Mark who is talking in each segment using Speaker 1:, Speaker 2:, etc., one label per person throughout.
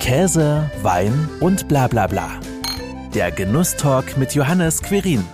Speaker 1: Käse, Wein und bla bla bla. Der Genusstalk mit Johannes Querin.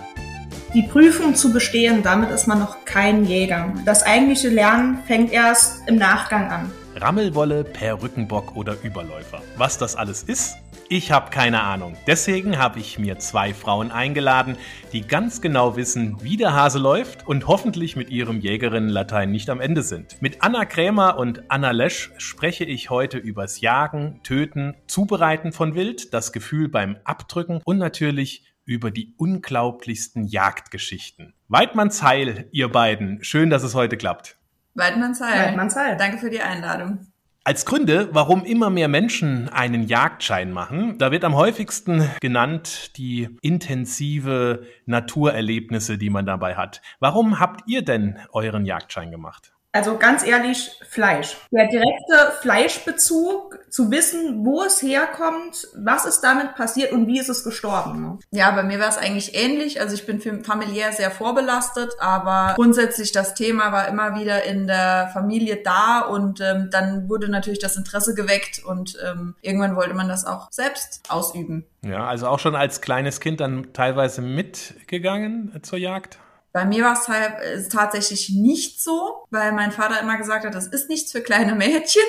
Speaker 2: Die Prüfung zu bestehen, damit ist man noch kein Jäger. Das eigentliche Lernen fängt erst im Nachgang an.
Speaker 3: Rammelwolle, Perückenbock oder Überläufer. Was das alles ist? Ich habe keine Ahnung. Deswegen habe ich mir zwei Frauen eingeladen, die ganz genau wissen, wie der Hase läuft und hoffentlich mit ihrem Jägerinnen-Latein nicht am Ende sind. Mit Anna Krämer und Anna Lesch spreche ich heute übers Jagen, Töten, Zubereiten von Wild, das Gefühl beim Abdrücken und natürlich über die unglaublichsten Jagdgeschichten. Weidmanns Heil, ihr beiden. Schön, dass es heute klappt.
Speaker 4: Weidmanns Heil.
Speaker 2: Weidmanns Heil.
Speaker 4: Danke für die Einladung.
Speaker 3: Als Gründe, warum immer mehr Menschen einen Jagdschein machen, da wird am häufigsten genannt die intensive Naturerlebnisse, die man dabei hat. Warum habt ihr denn euren Jagdschein gemacht?
Speaker 2: Also ganz ehrlich, Fleisch. Der direkte Fleischbezug, zu wissen, wo es herkommt, was ist damit passiert und wie ist es gestorben. Ne?
Speaker 4: Ja, bei mir war es eigentlich ähnlich. Also ich bin familiär sehr vorbelastet, aber grundsätzlich das Thema war immer wieder in der Familie da und ähm, dann wurde natürlich das Interesse geweckt und ähm, irgendwann wollte man das auch selbst ausüben.
Speaker 3: Ja, also auch schon als kleines Kind dann teilweise mitgegangen zur Jagd?
Speaker 4: Bei mir war es halt, äh, tatsächlich nicht so, weil mein Vater immer gesagt hat, das ist nichts für kleine Mädchen.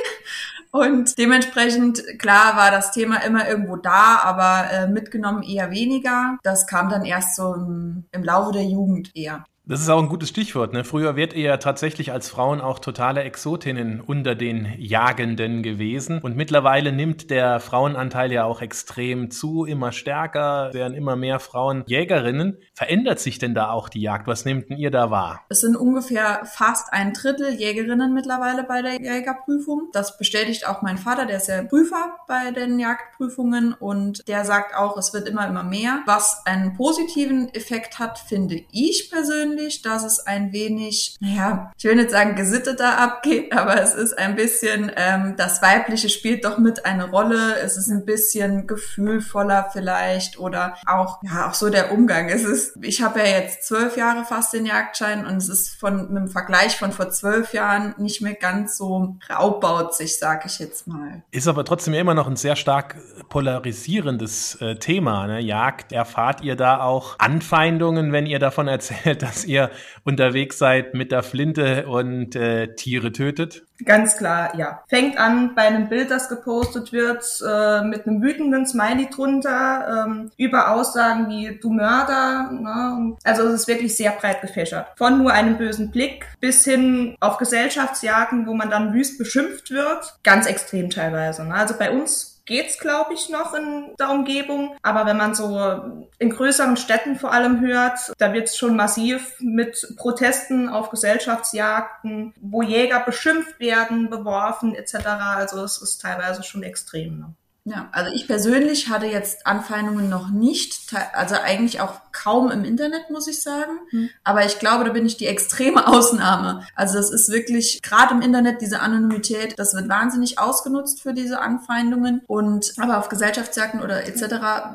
Speaker 4: Und dementsprechend, klar, war das Thema immer irgendwo da, aber äh, mitgenommen eher weniger. Das kam dann erst so im, im Laufe der Jugend eher.
Speaker 3: Das ist auch ein gutes Stichwort. Ne? Früher wärt ihr ja tatsächlich als Frauen auch totale Exotinnen unter den Jagenden gewesen. Und mittlerweile nimmt der Frauenanteil ja auch extrem zu, immer stärker, werden immer mehr Frauen Jägerinnen. Verändert sich denn da auch die Jagd? Was nehmt denn ihr da wahr?
Speaker 4: Es sind ungefähr fast ein Drittel Jägerinnen mittlerweile bei der Jägerprüfung. Das bestätigt auch mein Vater, der ist ja Prüfer bei den Jagdprüfungen und der sagt auch, es wird immer, immer mehr. Was einen positiven Effekt hat, finde ich persönlich persönlich, dass es ein wenig, naja, ich will nicht sagen gesitteter abgeht, aber es ist ein bisschen, ähm, das Weibliche spielt doch mit eine Rolle. Es ist ein bisschen gefühlvoller vielleicht oder auch, ja, auch so der Umgang. Es ist, ich habe ja jetzt zwölf Jahre fast den Jagdschein und es ist von, mit dem Vergleich von vor zwölf Jahren nicht mehr ganz so raubbautzig, sag ich jetzt mal.
Speaker 3: Ist aber trotzdem immer noch ein sehr stark polarisierendes äh, Thema. Ne? Jagd, erfahrt ihr da auch Anfeindungen, wenn ihr davon erzählt, dass ihr unterwegs seid mit der Flinte und äh, Tiere tötet?
Speaker 2: Ganz klar, ja. Fängt an bei einem Bild, das gepostet wird, äh, mit einem wütenden Smiley drunter, ähm, über Aussagen wie du Mörder. Ne? Also es ist wirklich sehr breit gefächert. Von nur einem bösen Blick bis hin auf Gesellschaftsjagden, wo man dann wüst beschimpft wird. Ganz extrem teilweise. Ne? Also bei uns geht's, glaube ich, noch in der Umgebung. Aber wenn man so in größeren Städten vor allem hört, da wird's schon massiv mit Protesten auf Gesellschaftsjagden, wo Jäger beschimpft werden, beworfen etc. Also es ist teilweise schon extrem. Ne?
Speaker 4: Ja, also ich persönlich hatte jetzt Anfeindungen noch nicht, also eigentlich auch kaum im Internet, muss ich sagen. Hm. Aber ich glaube, da bin ich die extreme Ausnahme. Also das ist wirklich, gerade im Internet, diese Anonymität, das wird wahnsinnig ausgenutzt für diese Anfeindungen. Und aber auf Gesellschaftsjagden oder etc.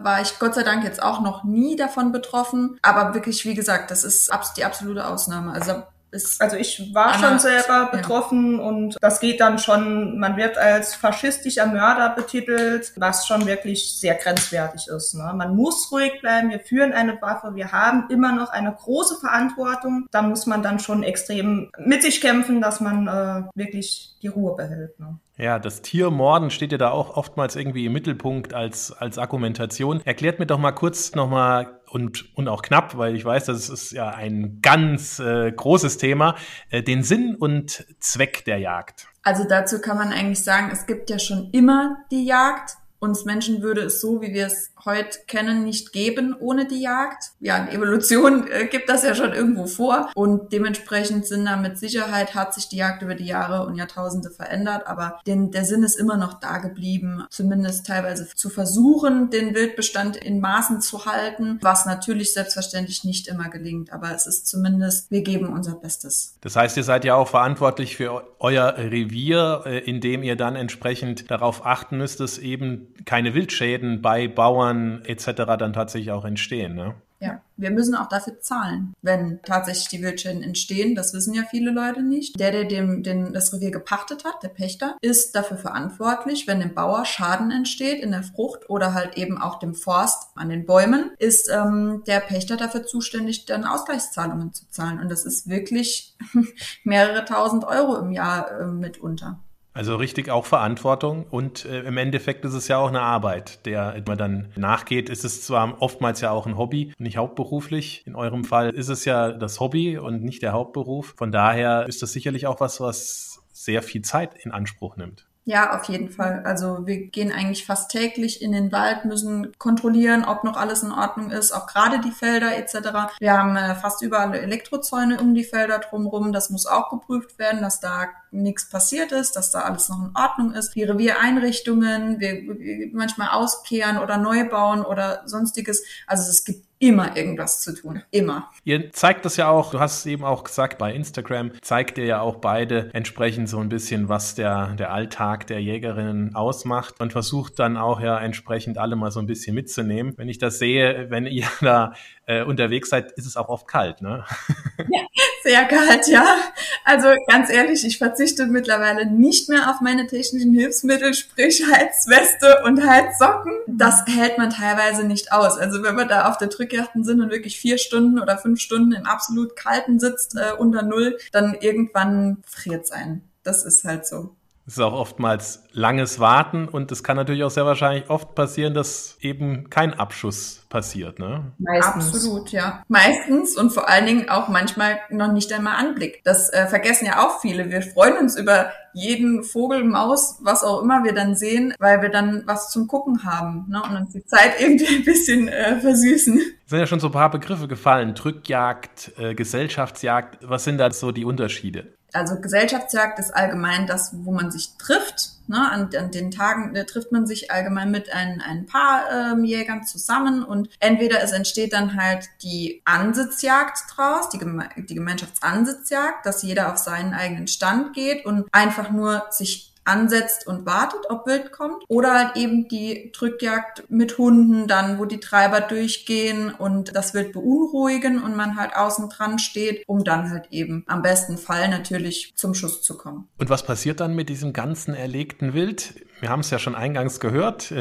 Speaker 4: war ich Gott sei Dank jetzt auch noch nie davon betroffen. Aber wirklich, wie gesagt, das ist die absolute Ausnahme. Also
Speaker 2: ist also ich war schon selber betroffen ja. und das geht dann schon, man wird als faschistischer Mörder betitelt, was schon wirklich sehr grenzwertig ist. Ne? Man muss ruhig bleiben, wir führen eine Waffe, wir haben immer noch eine große Verantwortung. Da muss man dann schon extrem mit sich kämpfen, dass man äh, wirklich die Ruhe behält. Ne?
Speaker 3: Ja, das Tiermorden steht ja da auch oftmals irgendwie im Mittelpunkt als, als Argumentation. Erklärt mir doch mal kurz nochmal und, und auch knapp, weil ich weiß, das ist ja ein ganz äh, großes Thema, äh, den Sinn und Zweck der Jagd.
Speaker 4: Also dazu kann man eigentlich sagen, es gibt ja schon immer die Jagd. Uns Menschen würde es so, wie wir es heute kennen, nicht geben ohne die Jagd. Ja, Evolution äh, gibt das ja schon irgendwo vor und dementsprechend sind da mit Sicherheit hat sich die Jagd über die Jahre und Jahrtausende verändert, aber den, der Sinn ist immer noch da geblieben, zumindest teilweise zu versuchen, den Wildbestand in Maßen zu halten, was natürlich selbstverständlich nicht immer gelingt, aber es ist zumindest, wir geben unser Bestes.
Speaker 3: Das heißt, ihr seid ja auch verantwortlich für euer Revier, äh, in dem ihr dann entsprechend darauf achten müsst, dass eben keine Wildschäden bei Bauern etc. dann tatsächlich auch entstehen. Ne?
Speaker 4: Ja, wir müssen auch dafür zahlen, wenn tatsächlich die Wildschäden entstehen. Das wissen ja viele Leute nicht. Der, der dem, den, das Revier gepachtet hat, der Pächter, ist dafür verantwortlich, wenn dem Bauer Schaden entsteht in der Frucht oder halt eben auch dem Forst an den Bäumen, ist ähm, der Pächter dafür zuständig, dann Ausgleichszahlungen zu zahlen. Und das ist wirklich mehrere tausend Euro im Jahr äh, mitunter.
Speaker 3: Also richtig auch Verantwortung und äh, im Endeffekt ist es ja auch eine Arbeit, der man dann nachgeht. Es ist zwar oftmals ja auch ein Hobby, nicht hauptberuflich. In eurem Fall ist es ja das Hobby und nicht der Hauptberuf. Von daher ist das sicherlich auch was, was sehr viel Zeit in Anspruch nimmt.
Speaker 4: Ja, auf jeden Fall. Also wir gehen eigentlich fast täglich in den Wald, müssen kontrollieren, ob noch alles in Ordnung ist, auch gerade die Felder etc. Wir haben äh, fast überall Elektrozäune um die Felder drumherum. Das muss auch geprüft werden, dass da nichts passiert ist, dass da alles noch in Ordnung ist. Die Reviereinrichtungen, wir, wir manchmal auskehren oder neu bauen oder sonstiges. Also es gibt immer irgendwas zu tun. Immer.
Speaker 3: Ihr zeigt das ja auch, du hast es eben auch gesagt, bei Instagram zeigt ihr ja auch beide entsprechend so ein bisschen, was der, der Alltag der Jägerinnen ausmacht und versucht dann auch ja entsprechend alle mal so ein bisschen mitzunehmen. Wenn ich das sehe, wenn ihr da äh, unterwegs seid, ist es auch oft kalt, ne?
Speaker 4: Ja, sehr kalt, ja. Also ganz ehrlich, ich verzichte mittlerweile nicht mehr auf meine technischen Hilfsmittel, sprich Heizweste und Heizsocken. Das hält man teilweise nicht aus. Also wenn wir da auf der Drückjachten sind und wirklich vier Stunden oder fünf Stunden im absolut kalten sitzt äh, unter Null, dann irgendwann friert es ein. Das ist halt so.
Speaker 3: Es ist auch oftmals langes Warten und es kann natürlich auch sehr wahrscheinlich oft passieren, dass eben kein Abschuss passiert, ne?
Speaker 4: Meistens. Absolut, ja. Meistens und vor allen Dingen auch manchmal noch nicht einmal Anblick. Das äh, vergessen ja auch viele. Wir freuen uns über jeden Vogel, Maus, was auch immer wir dann sehen, weil wir dann was zum Gucken haben ne? und uns die Zeit irgendwie ein bisschen äh, versüßen.
Speaker 3: Es sind ja schon so ein paar Begriffe gefallen. Drückjagd, äh, Gesellschaftsjagd. Was sind da so die Unterschiede?
Speaker 4: Also Gesellschaftsjagd ist allgemein das, wo man sich trifft. Ne? An, an den Tagen äh, trifft man sich allgemein mit ein, ein paar ähm, Jägern zusammen und entweder es entsteht dann halt die Ansitzjagd draus, die, Geme die Gemeinschaftsansitzjagd, dass jeder auf seinen eigenen Stand geht und einfach nur sich ansetzt und wartet, ob Wild kommt. Oder halt eben die Drückjagd mit Hunden dann, wo die Treiber durchgehen und das Wild beunruhigen und man halt außen dran steht, um dann halt eben am besten Fall natürlich zum Schuss zu kommen.
Speaker 3: Und was passiert dann mit diesem ganzen erlegten Wild? Wir haben es ja schon eingangs gehört.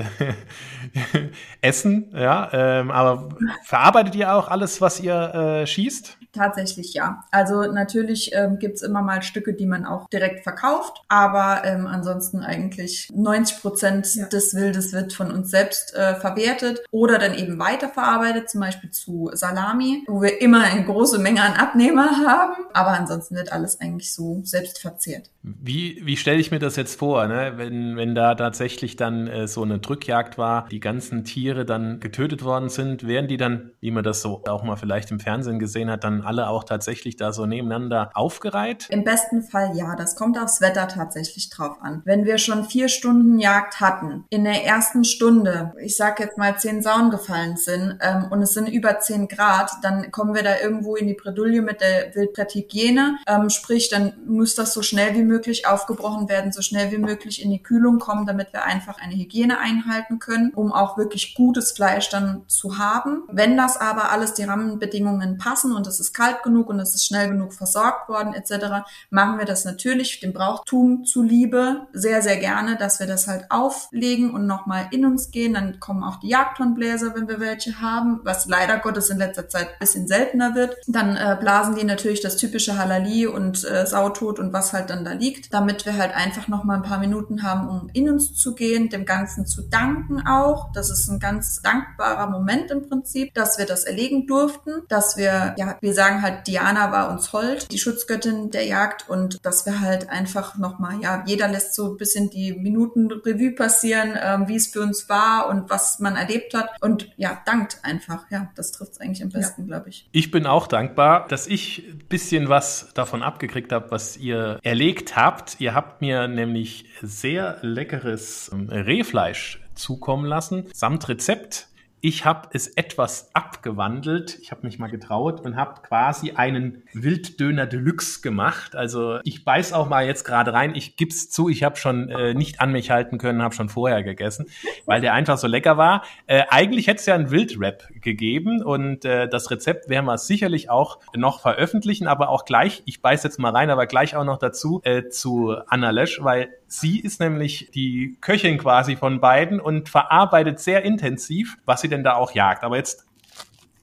Speaker 3: Essen, ja. Ähm, aber verarbeitet ihr auch alles, was ihr äh, schießt?
Speaker 4: Tatsächlich ja. Also natürlich ähm, gibt's immer mal Stücke, die man auch direkt verkauft, aber ähm, ansonsten eigentlich 90 Prozent ja. des Wildes wird von uns selbst äh, verwertet oder dann eben weiterverarbeitet, zum Beispiel zu Salami, wo wir immer eine große Menge an Abnehmer haben, aber ansonsten wird alles eigentlich so selbst verzehrt.
Speaker 3: Wie, wie stelle ich mir das jetzt vor, ne? wenn, wenn da tatsächlich dann äh, so eine Drückjagd war, die ganzen Tiere dann getötet worden sind, werden die dann, wie man das so auch mal vielleicht im Fernsehen gesehen hat, dann alle auch tatsächlich da so nebeneinander aufgereiht?
Speaker 4: Im besten Fall ja. Das kommt aufs Wetter tatsächlich drauf an. Wenn wir schon vier Stunden Jagd hatten, in der ersten Stunde, ich sag jetzt mal zehn Sauen gefallen sind ähm, und es sind über zehn Grad, dann kommen wir da irgendwo in die Bredouille mit der Wildbretthygiene. Ähm, sprich, dann muss das so schnell wie möglich aufgebrochen werden, so schnell wie möglich in die Kühlung kommen, damit wir einfach eine Hygiene einhalten können, um auch wirklich gutes Fleisch dann zu haben. Wenn das aber alles die Rahmenbedingungen passen und es ist kalt genug und es ist schnell genug versorgt worden etc., machen wir das natürlich dem Brauchtum zuliebe sehr, sehr gerne, dass wir das halt auflegen und nochmal in uns gehen. Dann kommen auch die Jagdhornbläser, wenn wir welche haben, was leider Gottes in letzter Zeit bisschen seltener wird. Dann äh, blasen die natürlich das typische Halali und äh, Sautod und was halt dann da liegt, damit wir halt einfach nochmal ein paar Minuten haben, um in uns zu gehen, dem Ganzen zu danken auch. Das ist ein ganz dankbarer Moment im Prinzip, dass wir das erlegen durften, dass wir, ja, wir sagen halt, Diana war uns hold, die Schutzgöttin der Jagd und dass wir halt einfach nochmal, ja, jeder lässt so ein bisschen die Minuten Revue passieren, ähm, wie es für uns war und was man erlebt hat und ja, dankt einfach. Ja, das trifft es eigentlich am besten, ja. glaube ich.
Speaker 3: Ich bin auch dankbar, dass ich ein bisschen was davon abgekriegt habe, was ihr erlegt habt. Ihr habt mir nämlich sehr leckeres ähm, Rehfleisch zukommen lassen, samt Rezept Ich habe es etwas abgewandelt. Ich habe mich mal getraut und habe quasi einen Wilddöner Deluxe gemacht. Also ich beiß auch mal jetzt gerade rein. Ich gib's zu, ich habe schon äh, nicht an mich halten können, habe schon vorher gegessen, weil der einfach so lecker war. Äh, eigentlich hätte es ja einen Wildrap gegeben und äh, das Rezept werden wir sicherlich auch noch veröffentlichen, aber auch gleich, ich beiß jetzt mal rein, aber gleich auch noch dazu äh, zu Anna Lösch, weil sie ist nämlich die Köchin quasi von beiden und verarbeitet sehr intensiv, was sie denn da auch jagt. Aber jetzt.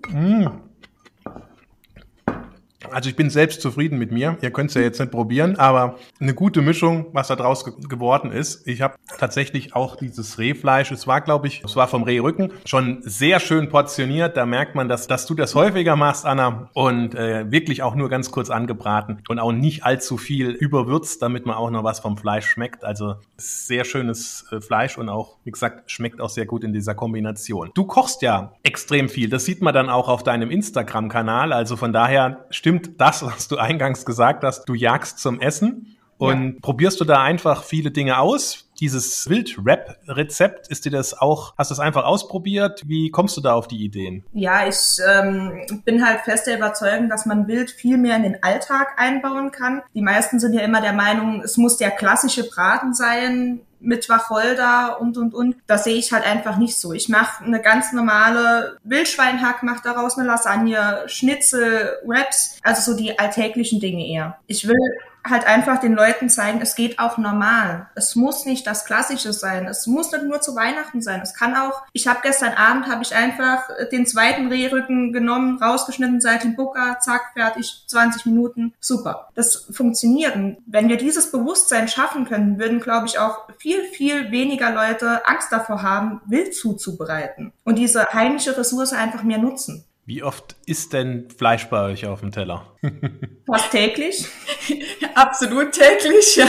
Speaker 3: Mh. Also ich bin selbst zufrieden mit mir. Ihr könnt es ja jetzt nicht probieren, aber eine gute Mischung, was da draus ge geworden ist. Ich habe tatsächlich auch dieses Rehfleisch, es war glaube ich, es war vom Rehrücken, schon sehr schön portioniert. Da merkt man, dass, dass du das häufiger machst, Anna, und äh, wirklich auch nur ganz kurz angebraten und auch nicht allzu viel überwürzt, damit man auch noch was vom Fleisch schmeckt. Also sehr schönes äh, Fleisch und auch, wie gesagt, schmeckt auch sehr gut in dieser Kombination. Du kochst ja extrem viel. Das sieht man dann auch auf deinem Instagram-Kanal. Also von daher stimmt stimmt das, was du eingangs gesagt hast, du jagst zum Essen und ja. probierst du da einfach viele Dinge aus? Dieses Wild-Rap-Rezept, ist dir das auch, hast du das einfach ausprobiert? Wie kommst du da auf die Ideen?
Speaker 2: Ja, ich ähm, bin halt fest der Überzeugung, dass man Wild viel mehr in den Alltag einbauen kann. Die meisten sind ja immer der Meinung, es muss der klassische Braten sein, mit Wacholder und und und. Das sehe ich halt einfach nicht so. Ich mache eine ganz normale Wildschweinhack, mache daraus eine Lasagne, Schnitzel, Wraps, also so die alltäglichen Dinge eher. Ich will halt einfach den Leuten zeigen, es geht auch normal. Es muss nicht das Klassische sein. Es muss nicht nur zu Weihnachten sein. Es kann auch, ich habe gestern Abend, habe ich einfach den zweiten Rehrücken genommen, rausgeschnitten, seit dem Bucker, zack, fertig, 20 Minuten, super. Das funktioniert. Und wenn wir dieses Bewusstsein schaffen können, würden, glaube ich, auch viel, viel weniger Leute Angst davor haben, wild zuzubereiten und diese heimische Ressource einfach mehr nutzen.
Speaker 3: Wie oft ist denn Fleisch bei euch auf dem Teller?
Speaker 2: Fast täglich.
Speaker 4: Absolut täglich, ja.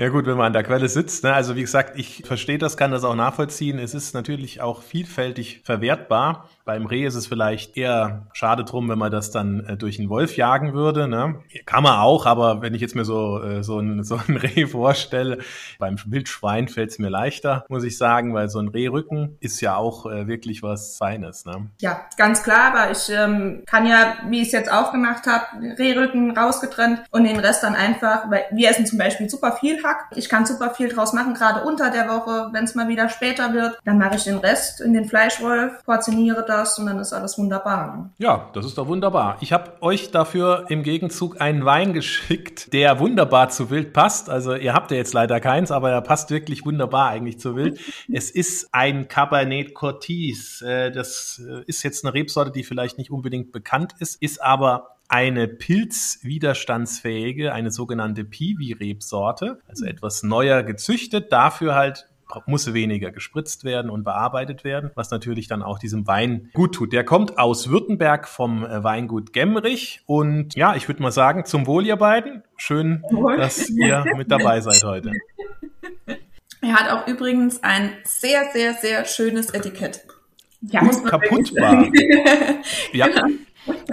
Speaker 3: Ja gut, wenn man an der Quelle sitzt. Ne? Also wie gesagt, ich verstehe das, kann das auch nachvollziehen. Es ist natürlich auch vielfältig verwertbar. Beim Reh ist es vielleicht eher schade drum, wenn man das dann äh, durch einen Wolf jagen würde. Ne? Kann man auch, aber wenn ich jetzt mir so, äh, so, ein, so ein Reh vorstelle, beim Wildschwein fällt es mir leichter, muss ich sagen, weil so ein Rehrücken ist ja auch äh, wirklich was Feines. Ne?
Speaker 2: Ja, ganz klar, aber ich ähm, kann ja, wie ich es jetzt auch gemacht habe, Rehrücken rausgetrennt und den Rest dann einfach, weil wir essen zum Beispiel super viel Hack. Ich kann super viel draus machen, gerade unter der Woche, wenn es mal wieder später wird. Dann mache ich den Rest in den Fleischwolf, portioniere das und dann ist alles wunderbar.
Speaker 3: Ja, das ist doch wunderbar. Ich habe euch dafür im Gegenzug einen Wein geschickt, der wunderbar zu Wild passt. Also ihr habt ja jetzt leider keins, aber er passt wirklich wunderbar eigentlich zu Wild. es ist ein Cabernet Cortis. Äh, das äh, ist jetzt eine Rebsorte, die vielleicht nicht unbedingt bekannt ist, ist aber eine pilzwiderstandsfähige, eine sogenannte Piwi-Rebsorte, also etwas neuer gezüchtet, dafür halt muss weniger gespritzt werden und bearbeitet werden, was natürlich dann auch diesem Wein gut tut. Der kommt aus Württemberg vom äh, Weingut Gemmerich und ja, ich würde mal sagen, zum Wohl ihr beiden. Schön, dass ihr mit dabei seid heute.
Speaker 4: Er hat auch übrigens ein sehr, sehr, sehr schönes Etikett.
Speaker 3: Ja, Unkaputtbar. ja,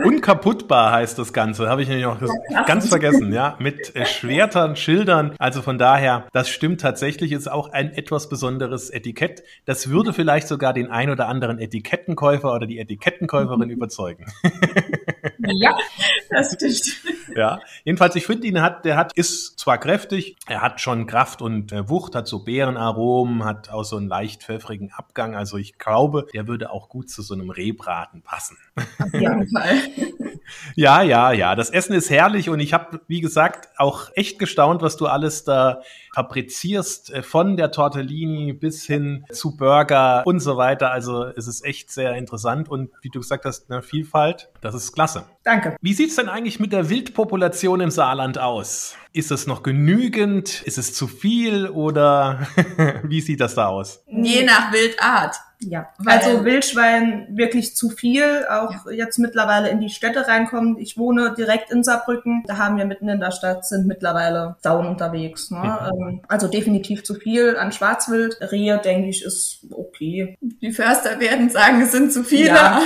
Speaker 3: Unkaputtbar heißt das Ganze, habe ich nämlich noch ganz vergessen, ja, mit äh, Schwertern, Schildern. Also von daher, das stimmt tatsächlich, ist auch ein etwas besonderes Etikett. Das würde vielleicht sogar den ein oder anderen Etikettenkäufer oder die Etikettenkäuferin überzeugen.
Speaker 4: ja, das stimmt.
Speaker 3: Ja, jedenfalls, ich finde ihn hat, der hat, ist zwar kräftig, er hat schon Kraft und äh, Wucht, hat so Beerenaromen, hat auch so einen leicht pfeffrigen Abgang. Also ich glaube, der würde auch gut zu so einem Rehbraten passen. Auf jeden Fall. Ja, ja, ja. Das Essen ist herrlich und ich habe, wie gesagt, auch echt gestaunt, was du alles da fabrizierst, äh, von der Tortellini bis hin zu Burger und so weiter. Also es ist echt sehr interessant und wie du gesagt hast, eine Vielfalt, das ist klasse.
Speaker 2: Danke.
Speaker 3: Wie sieht's denn eigentlich mit der Wildpopulation im Saarland aus? Ist es noch genügend? Ist es zu viel oder wie sieht das da aus?
Speaker 4: Je nach Wildart.
Speaker 2: Ja, also Wildschwein wirklich zu viel, auch ja. jetzt mittlerweile in die Städte reinkommen. Ich wohne direkt in Saarbrücken, da haben wir mitten in der Stadt, sind mittlerweile Sauen unterwegs. Ne? Mhm. Also definitiv zu viel an Schwarzwild. Rehe, denke ich, ist okay.
Speaker 4: Die Förster werden sagen, es sind zu viele,
Speaker 2: ja,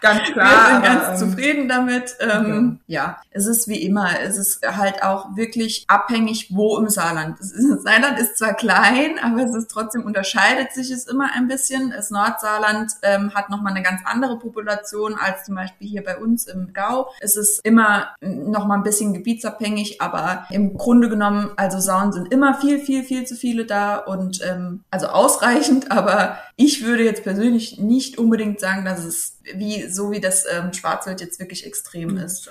Speaker 2: ganz klar.
Speaker 4: Wir sind ganz aber, ähm, zufrieden damit. Ähm, ja. ja, es ist wie immer, es ist halt auch wirklich abhängig, wo im Saarland. Das Saarland ist zwar klein, aber es ist trotzdem unterscheidet sich es immer ein bisschen. Das Nordsaarland ähm, hat nochmal eine ganz andere Population als zum Beispiel hier bei uns im Gau. Es ist immer nochmal ein bisschen gebietsabhängig, aber im Grunde genommen, also Sauen sind immer viel, viel, viel zu viele da und ähm, also ausreichend, aber ich würde jetzt persönlich nicht unbedingt sagen, dass es wie so wie das ähm, Schwarzwild jetzt wirklich extrem ist.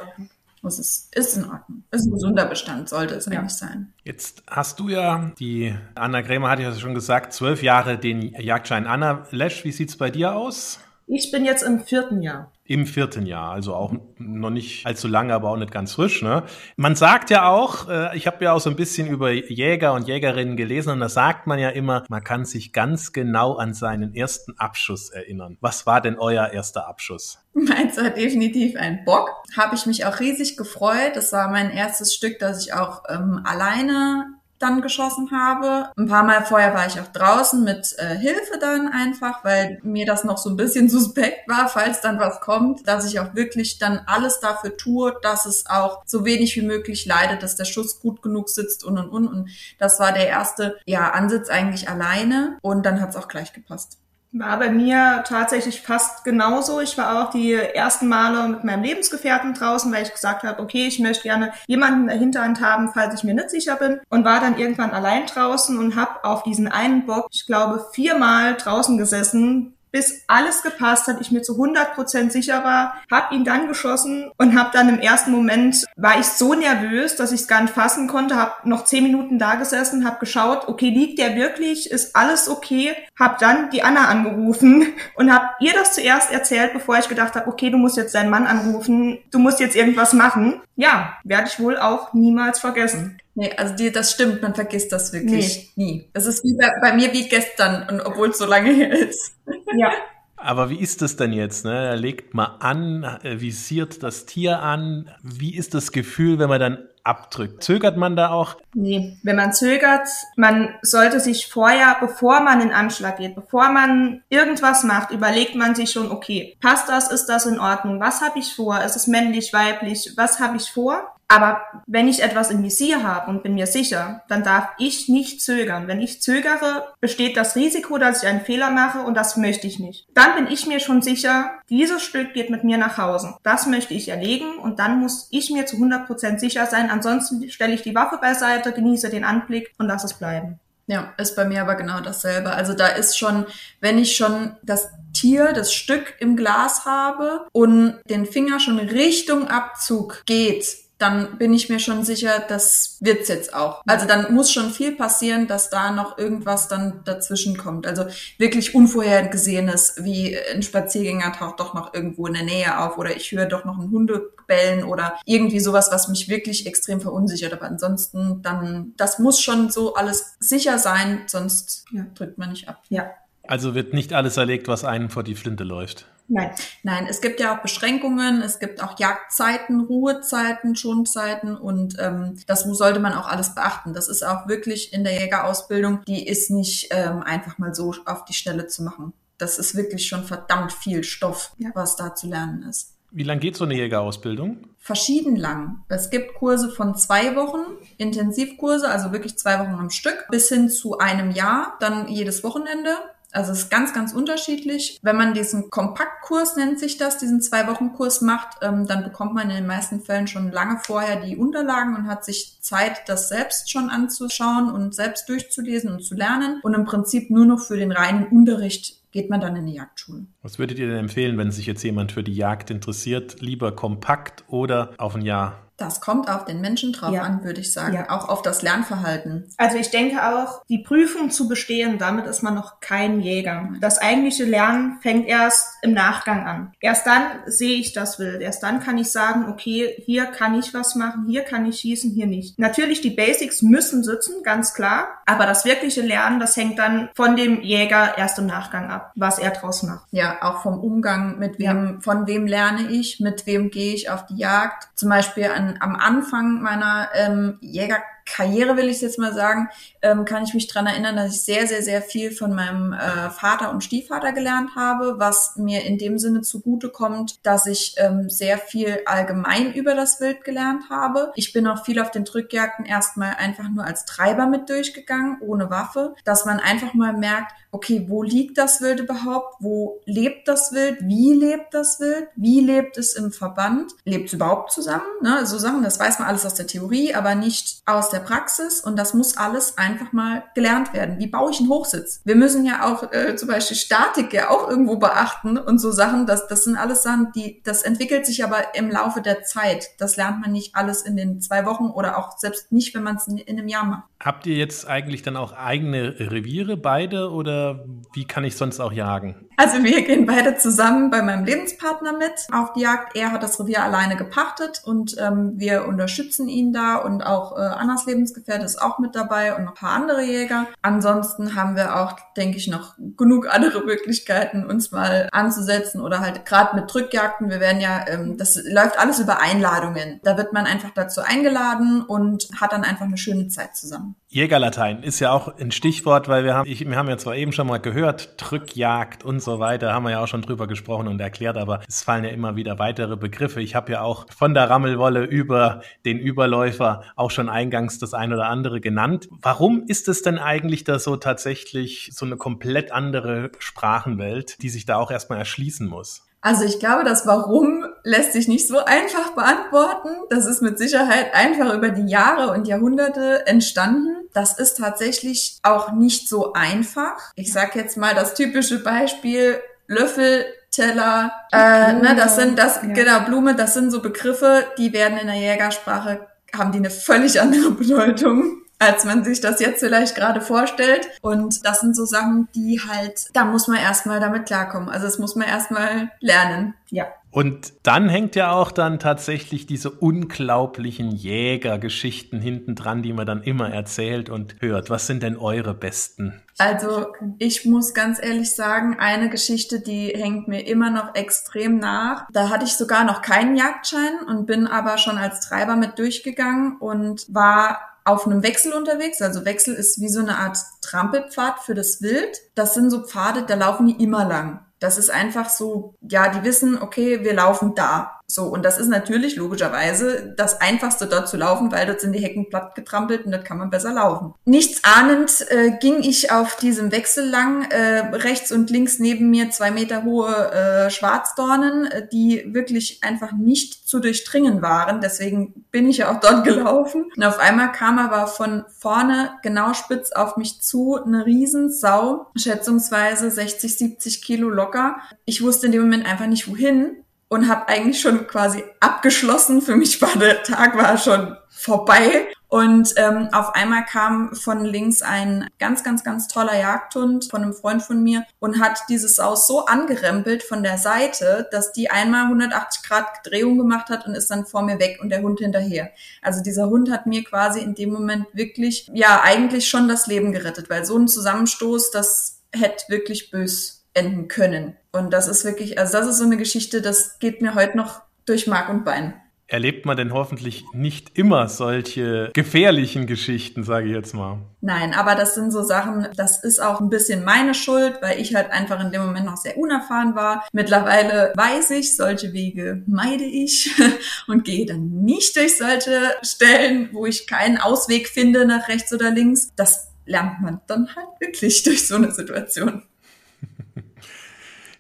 Speaker 4: Das ist, ist in Ordnung. Ist ein gesunder Bestand, sollte es ja. eigentlich sein.
Speaker 3: Jetzt hast du ja, die Anna Krämer hatte ja schon gesagt, zwölf Jahre den Jagdschein. Anna Lesch, wie sieht's bei dir aus?
Speaker 2: Ich bin jetzt im vierten Jahr.
Speaker 3: Im vierten Jahr, also auch noch nicht allzu lange, aber auch nicht ganz frisch. Ne? Man sagt ja auch, äh, ich habe ja auch so ein bisschen über Jäger und Jägerinnen gelesen und da sagt man ja immer, man kann sich ganz genau an seinen ersten Abschuss erinnern. Was war denn euer erster Abschuss?
Speaker 4: Meins war definitiv ein Bock. Habe ich mich auch riesig gefreut. Das war mein erstes Stück, das ich auch ähm, alleine dann geschossen habe. Ein paar Mal vorher war ich auch draußen mit äh, Hilfe dann einfach, weil mir das noch so ein bisschen suspekt war, falls dann was kommt, dass ich auch wirklich dann alles dafür tue, dass es auch so wenig wie möglich leidet, dass der Schuss gut genug sitzt und und und. Und das war der erste ja, Ansitz eigentlich alleine und dann hat es auch gleich gepasst.
Speaker 2: War bei mir tatsächlich fast genauso. Ich war auch die ersten Male mit meinem Lebensgefährten draußen, weil ich gesagt habe, okay, ich möchte gerne jemanden in der Hinterhand haben, falls ich mir nicht sicher bin. Und war dann irgendwann allein draußen und habe auf diesen einen Bock, ich glaube, viermal draußen gesessen, bis alles gepasst hat, ich mir zu 100% sicher war, habe ihn dann geschossen und habe dann im ersten Moment, war ich so nervös, dass ich es gar nicht fassen konnte, habe noch 10 Minuten da gesessen, habe geschaut, okay, liegt der wirklich, ist alles okay, habe dann die Anna angerufen und habe ihr das zuerst erzählt, bevor ich gedacht habe, okay, du musst jetzt deinen Mann anrufen, du musst jetzt irgendwas machen. Ja, werde ich wohl auch niemals vergessen.
Speaker 4: Nee, also die, das stimmt, man vergisst das wirklich nee. nie. Es ist wie bei, bei, mir wie gestern, und obwohl es so lange her ist.
Speaker 2: Ja.
Speaker 3: Aber wie ist das denn jetzt? Ne? Er legt mal an, visiert das Tier an. Wie ist das Gefühl, wenn man dann abdrückt? Zögert man da auch?
Speaker 2: Nee, wenn man zögert, man sollte sich vorher, bevor man in Anschlag geht, bevor man irgendwas macht, überlegt man sich schon, okay, passt das, ist das in Ordnung? Was habe ich vor? Ist es männlich, weiblich? Was habe ich vor? Aber wenn ich etwas im Visier habe und bin mir sicher, dann darf ich nicht zögern. Wenn ich zögere, besteht das Risiko, dass ich einen Fehler mache und das möchte ich nicht. Dann bin ich mir schon sicher, dieses Stück geht mit mir nach Hause. Das möchte ich erlegen und dann muss ich mir zu 100% sicher sein. Ansonsten stelle ich die Waffe beiseite, genieße den Anblick und lasse es bleiben.
Speaker 4: Ja, ist bei mir aber genau dasselbe. Also da ist schon, wenn ich schon das Tier, das Stück im Glas habe und den Finger schon Richtung Abzug geht, dann bin ich mir schon sicher, das wird's jetzt auch. Also dann muss schon viel passieren, dass da noch irgendwas dann dazwischen kommt. Also wirklich Unvorhergesehenes, wie ein Spaziergänger taucht doch noch irgendwo in der Nähe auf oder ich höre doch noch einen Hunde bellen oder irgendwie sowas, was mich wirklich extrem verunsichert. Aber ansonsten dann, das muss schon so alles sicher sein, sonst ja. drückt man nicht ab.
Speaker 2: Ja.
Speaker 3: Also wird nicht alles erlegt, was einen vor die Flinte läuft.
Speaker 4: Nein. Nein, es gibt ja auch Beschränkungen, es gibt auch Jagdzeiten, Ruhezeiten, Schonzeiten und ähm, das sollte man auch alles beachten. Das ist auch wirklich in der Jägerausbildung, die ist nicht ähm, einfach mal so auf die Schnelle zu machen. Das ist wirklich schon verdammt viel Stoff, ja. was da zu lernen ist.
Speaker 3: Wie lang geht so eine Jägerausbildung?
Speaker 4: Verschieden lang. Es gibt Kurse von zwei Wochen, Intensivkurse, also wirklich zwei Wochen am Stück, bis hin zu einem Jahr, dann jedes Wochenende. Also es ist ganz, ganz unterschiedlich. Wenn man diesen Kompaktkurs nennt sich das, diesen Zwei-Wochen-Kurs macht, ähm, dann bekommt man in den meisten Fällen schon lange vorher die Unterlagen und hat sich Zeit, das selbst schon anzuschauen und selbst durchzulesen und zu lernen. Und im Prinzip nur noch für den reinen Unterricht geht man dann in die Jagdschule.
Speaker 3: Was würdet ihr denn empfehlen, wenn sich jetzt jemand für die Jagd interessiert? Lieber kompakt oder auf ein Jahr
Speaker 4: das kommt auf den Menschen drauf ja. an, würde ich sagen. Ja. Auch auf das Lernverhalten.
Speaker 2: Also ich denke auch, die Prüfung zu bestehen, damit ist man noch kein Jäger. Das eigentliche Lernen fängt erst im Nachgang an. Erst dann sehe ich das Wild. Erst dann kann ich sagen, okay, hier kann ich was machen, hier kann ich schießen, hier nicht. Natürlich, die Basics müssen sitzen, ganz klar. Aber das wirkliche Lernen, das hängt dann von dem Jäger erst im Nachgang ab, was er draus macht.
Speaker 4: Ja, auch vom Umgang, mit wem, ja. von wem lerne ich, mit wem gehe ich auf die Jagd. Zum Beispiel an am Anfang meiner ähm, Jäger Karriere, will ich jetzt mal sagen, ähm, kann ich mich dran erinnern, dass ich sehr, sehr, sehr viel von meinem äh, Vater und Stiefvater gelernt habe, was mir in dem Sinne zugute kommt, dass ich ähm, sehr viel allgemein über das Wild gelernt habe. Ich bin auch viel auf den Drückjagden erstmal einfach nur als Treiber mit durchgegangen, ohne Waffe, dass man einfach mal merkt, okay, wo liegt das Wild überhaupt? Wo lebt das Wild? Wie lebt das Wild? Wie lebt es im Verband? Lebt es überhaupt zusammen? Ne? So Sachen, das weiß man alles aus der Theorie, aber nicht aus der Praxis. Und das muss alles einfach mal gelernt werden. Wie baue ich einen Hochsitz? Wir müssen ja auch äh, zum Beispiel Statik ja auch irgendwo beachten und so Sachen. Das, das sind alles Sachen, die, das entwickelt sich aber im Laufe der Zeit. Das lernt man nicht alles in den zwei Wochen oder auch selbst nicht, wenn man es in, in einem Jahr macht.
Speaker 3: Habt ihr jetzt eigentlich dann auch eigene Reviere beide oder wie kann ich sonst auch jagen?
Speaker 4: Also wir gehen beide zusammen bei meinem Lebenspartner mit auf die Jagd. Er hat das Revier alleine gepachtet und ähm, wir unterstützen ihn da und auch äh, Annas Lebensgefährte ist auch mit dabei und noch ein paar andere Jäger. Ansonsten haben wir auch, denke ich, noch genug andere Möglichkeiten, uns mal anzusetzen oder halt gerade mit Drückjagden. Wir werden ja, ähm, das läuft alles über Einladungen. Da wird man einfach dazu eingeladen und hat dann einfach eine schöne Zeit zusammen.
Speaker 3: Jägerlatein ist ja auch ein Stichwort, weil wir haben, ich, wir haben ja zwar eben schon mal gehört, Drückjagd und so weiter, haben wir ja auch schon drüber gesprochen und erklärt, aber es fallen ja immer wieder weitere Begriffe. Ich habe ja auch von der Rammelwolle über den Überläufer auch schon eingangs das ein oder andere genannt. Warum ist es denn eigentlich da so tatsächlich so eine komplett andere Sprachenwelt, die sich da auch erstmal erschließen muss?
Speaker 4: Also ich glaube, das Warum lässt sich nicht so einfach beantworten. Das ist mit Sicherheit einfach über die Jahre und Jahrhunderte entstanden. Das ist tatsächlich auch nicht so einfach. Ich sage jetzt mal das typische Beispiel Löffel, Teller, äh, ne, das sind das ja. genau Blume, das sind so Begriffe, die werden in der Jägersprache haben die eine völlig andere Bedeutung als man sich das jetzt vielleicht gerade vorstellt. Und das sind so Sachen, die halt, da muss man erstmal damit klarkommen. Also das muss man erstmal lernen. Ja.
Speaker 3: Und dann hängt ja auch dann tatsächlich diese unglaublichen Jägergeschichten hinten dran, die man dann immer erzählt und hört. Was sind denn eure besten?
Speaker 4: Also ich muss ganz ehrlich sagen, eine Geschichte, die hängt mir immer noch extrem nach. Da hatte ich sogar noch keinen Jagdschein und bin aber schon als Treiber mit durchgegangen und war auf einem Wechsel unterwegs. Also Wechsel ist wie so eine Art Trampelpfad für das Wild. Das sind so Pfade, da laufen die immer lang. Das ist einfach so, ja, die wissen, okay, wir laufen da. So, und das ist natürlich logischerweise das Einfachste dort zu laufen, weil dort sind die Hecken platt getrampelt und dort kann man besser laufen. Nichts ahnend äh, ging ich auf diesem Wechsel lang, äh, rechts und links neben mir zwei Meter hohe äh, Schwarzdornen, äh, die wirklich einfach nicht zu durchdringen waren. Deswegen bin ich ja auch dort gelaufen. Und auf einmal kam aber von vorne genau spitz auf mich zu eine Riesensau, schätzungsweise 60, 70 Kilo locker. Ich wusste in dem Moment einfach nicht wohin und habe eigentlich schon quasi abgeschlossen. Für mich war der Tag war schon vorbei. Und ähm, auf einmal kam von links ein ganz, ganz, ganz toller Jagdhund von einem Freund von mir und hat dieses Saus so angerempelt von der Seite, dass die einmal 180 Grad Drehung gemacht hat und ist dann vor mir weg und der Hund hinterher. Also dieser Hund hat mir quasi in dem Moment wirklich, ja, eigentlich schon das Leben gerettet, weil so ein Zusammenstoß, das hätte wirklich bös enden können. Und das ist wirklich, also das ist so eine Geschichte, das geht mir heute noch durch Mark und Bein.
Speaker 3: Erlebt man denn hoffentlich nicht immer solche gefährlichen Geschichten, sage ich jetzt mal?
Speaker 4: Nein, aber das sind so Sachen, das ist auch ein bisschen meine Schuld, weil ich halt einfach in dem Moment noch sehr unerfahren war. Mittlerweile weiß ich, solche Wege meide ich und gehe dann nicht durch solche Stellen, wo ich keinen Ausweg finde nach rechts oder links. Das lernt man dann halt wirklich durch so eine Situation.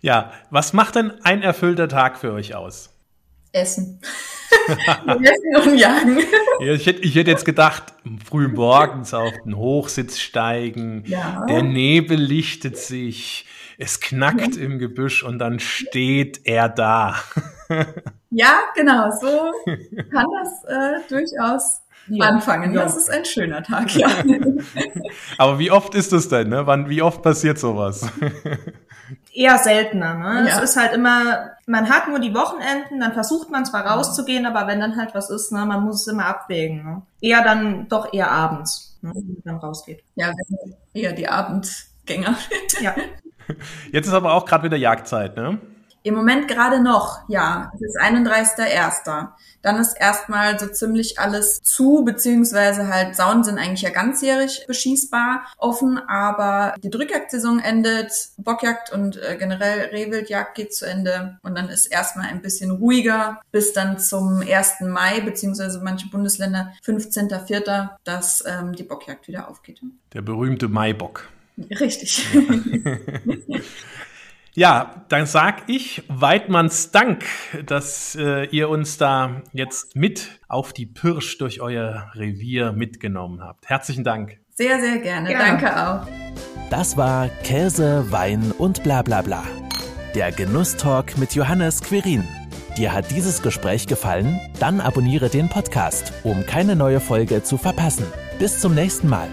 Speaker 3: Ja, was macht denn ein erfüllter Tag für euch aus?
Speaker 4: Essen. Essen und jagen.
Speaker 3: Ja, ich, hätte, ich hätte jetzt gedacht, früh morgens auf den Hochsitz steigen, ja. der Nebel lichtet sich, es knackt ja. im Gebüsch und dann steht er da.
Speaker 4: ja, genau, so kann das äh, durchaus ja, anfangen. Ja. Das ist ein schöner Tag, ja.
Speaker 3: Aber wie oft ist das denn? Ne? Wann, wie oft passiert sowas?
Speaker 2: eher seltener. Ne? Ja. Es ist halt immer, man hat nur die Wochenenden, dann versucht man zwar rauszugehen, aber wenn dann halt was ist, ne, man muss es immer abwägen. Ne? Eher dann doch eher abends, ne, wenn man dann rausgeht.
Speaker 4: Ja, eher die Abendgänger.
Speaker 3: ja. Jetzt ist aber auch gerade wieder Jagdzeit, ne?
Speaker 4: Im Moment gerade noch, ja. Es ist 31.01. Dann ist erstmal so ziemlich alles zu, beziehungsweise halt Saunen sind eigentlich ja ganzjährig beschießbar offen, aber die Drückjagdsaison endet, Bockjagd und äh, generell Rehwildjagd geht zu Ende und dann ist erstmal ein bisschen ruhiger bis dann zum 1. Mai, beziehungsweise manche Bundesländer 15.04., dass ähm, die Bockjagd wieder aufgeht.
Speaker 3: Der berühmte Maibock.
Speaker 4: Richtig.
Speaker 3: Ja. Ja, dann sag ich Weidmanns Dank, dass äh, ihr uns da jetzt mit auf die Pirsch durch euer Revier mitgenommen habt. Herzlichen Dank.
Speaker 4: Sehr, sehr gerne.
Speaker 2: Ja.
Speaker 4: Danke auch.
Speaker 1: Das war Käse, Wein und bla bla bla. Der Genusstalk mit Johannes Quirin. Dir hat dieses Gespräch gefallen? Dann abonniere den Podcast, um keine neue Folge zu verpassen. Bis zum nächsten Mal.